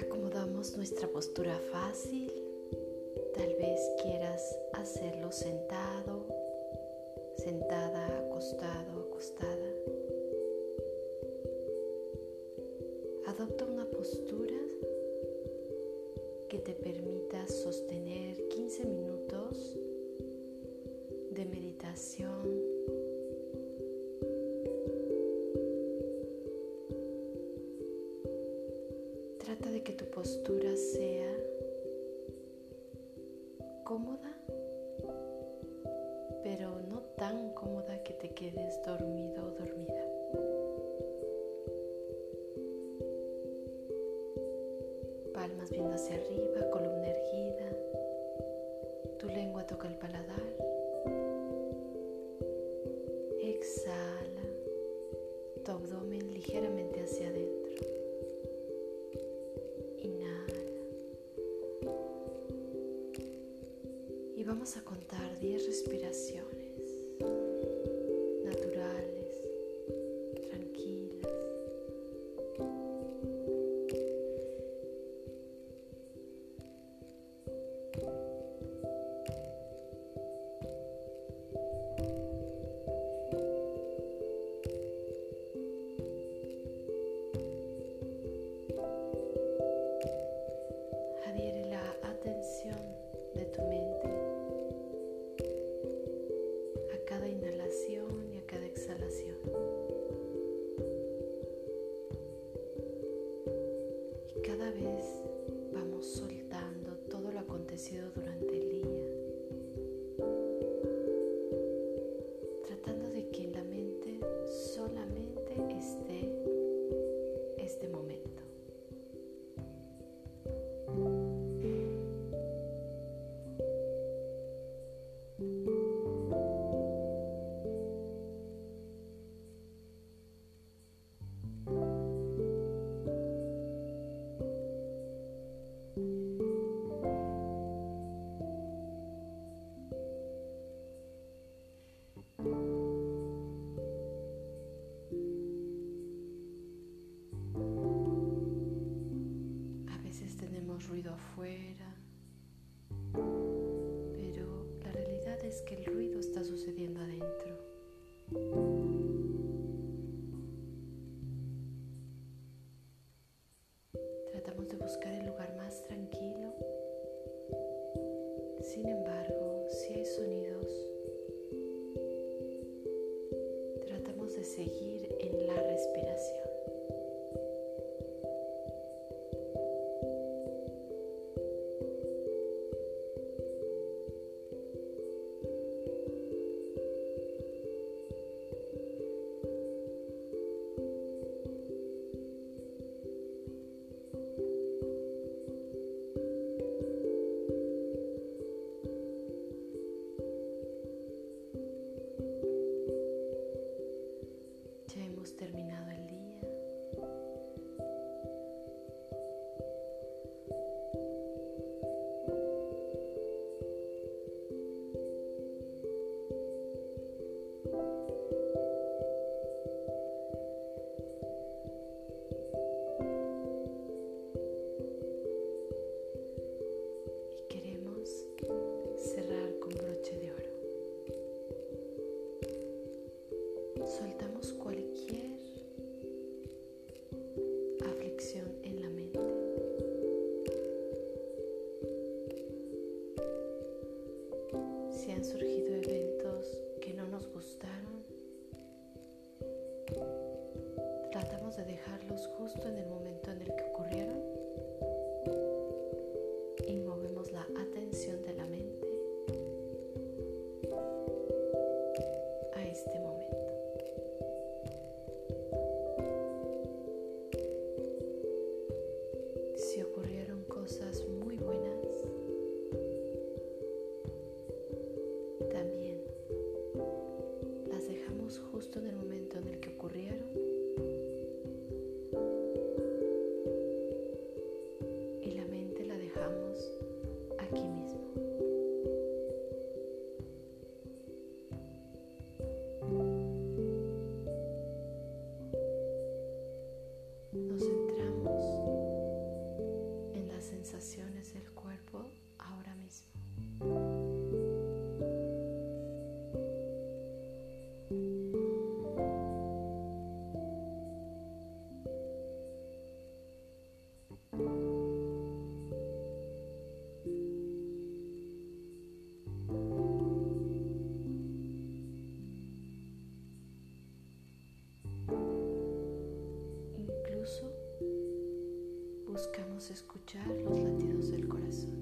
Acomodamos nuestra postura fácil. Tal vez quieras hacerlo sentado, sentada, acostado, acostada. Adopta una postura que te permita sostener 15 minutos de meditación. Postura sea cómoda, pero no tan cómoda que te quedes dormido o dormida. palmas viendo hacia arriba, columna erguida. Tu lengua toca el paladar. Vamos a contar 10 respiraciones. Tratamos de buscar el lugar más tranquilo. Sin embargo, justo en el momento escuchar los latidos del corazón.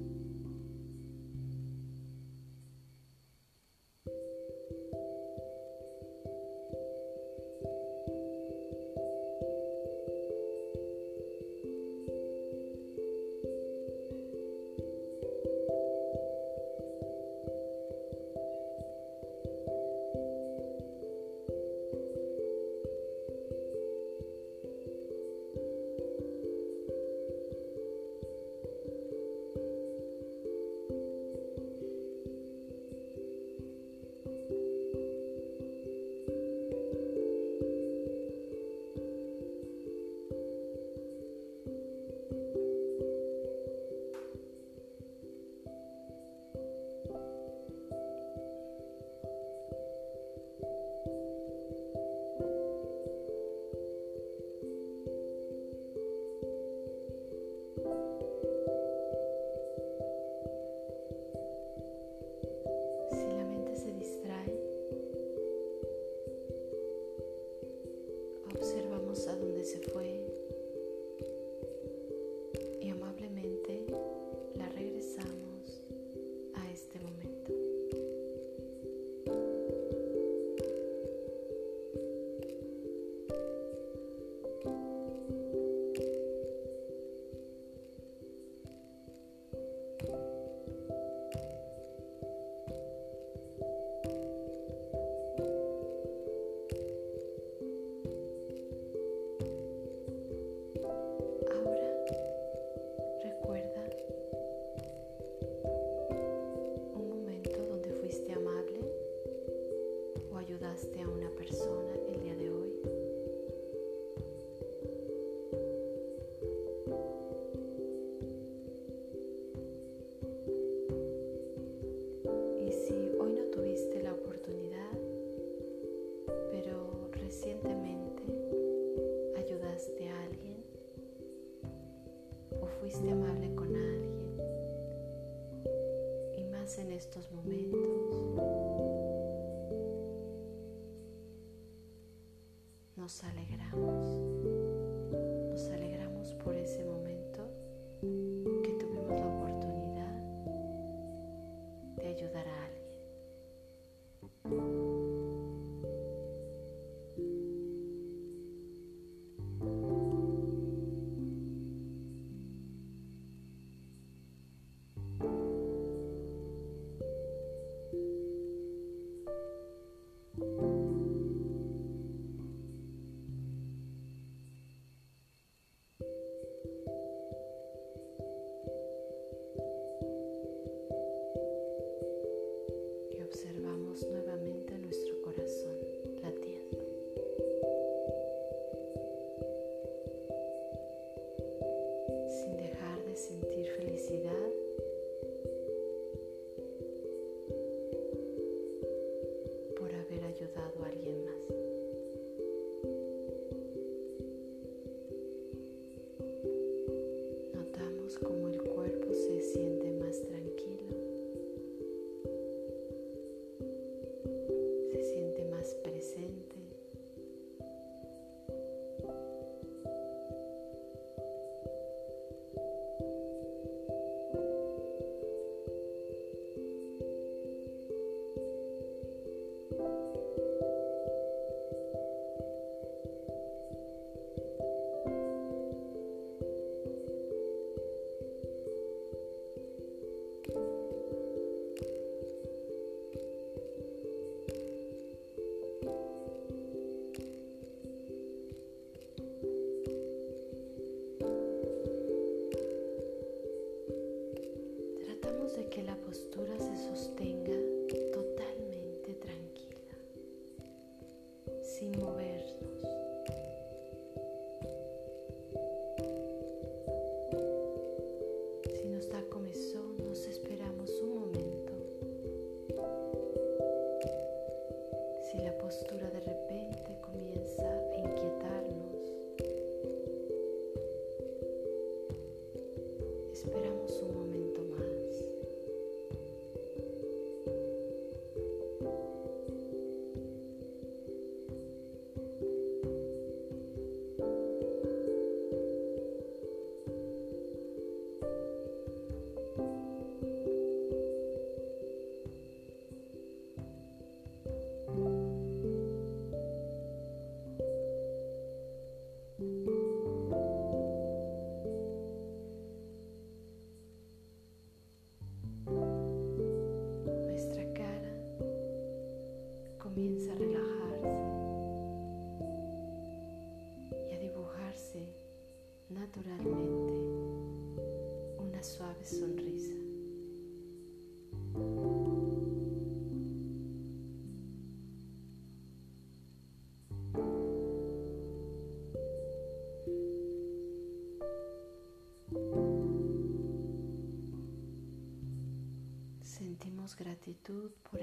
Gratitud por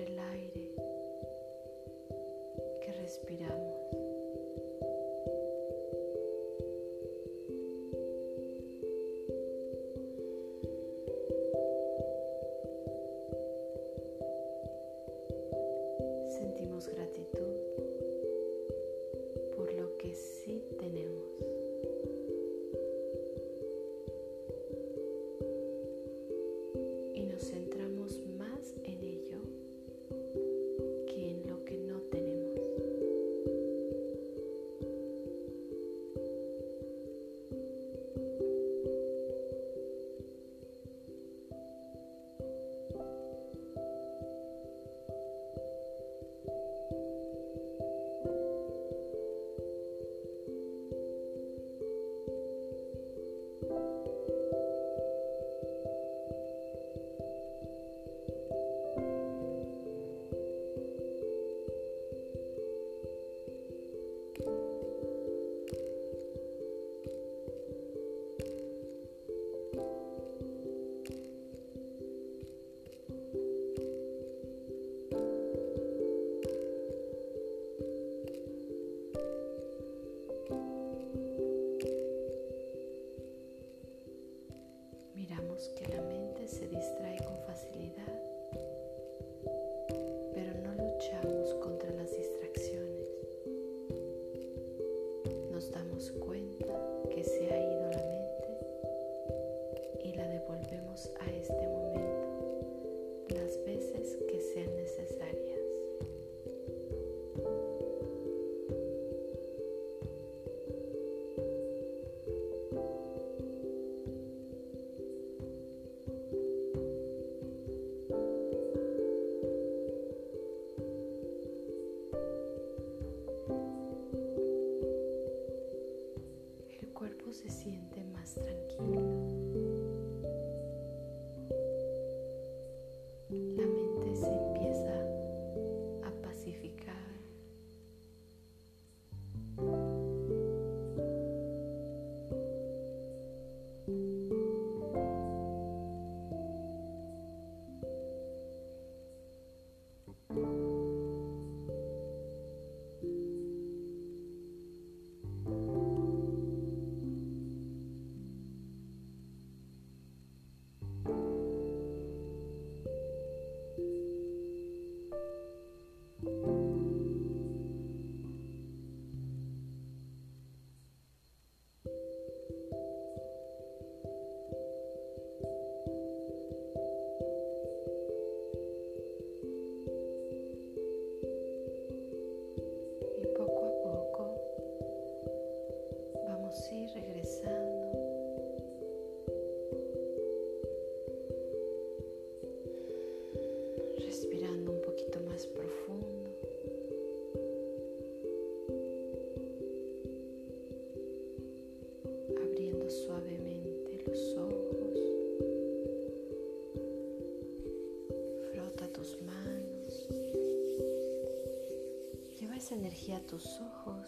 a tus ojos.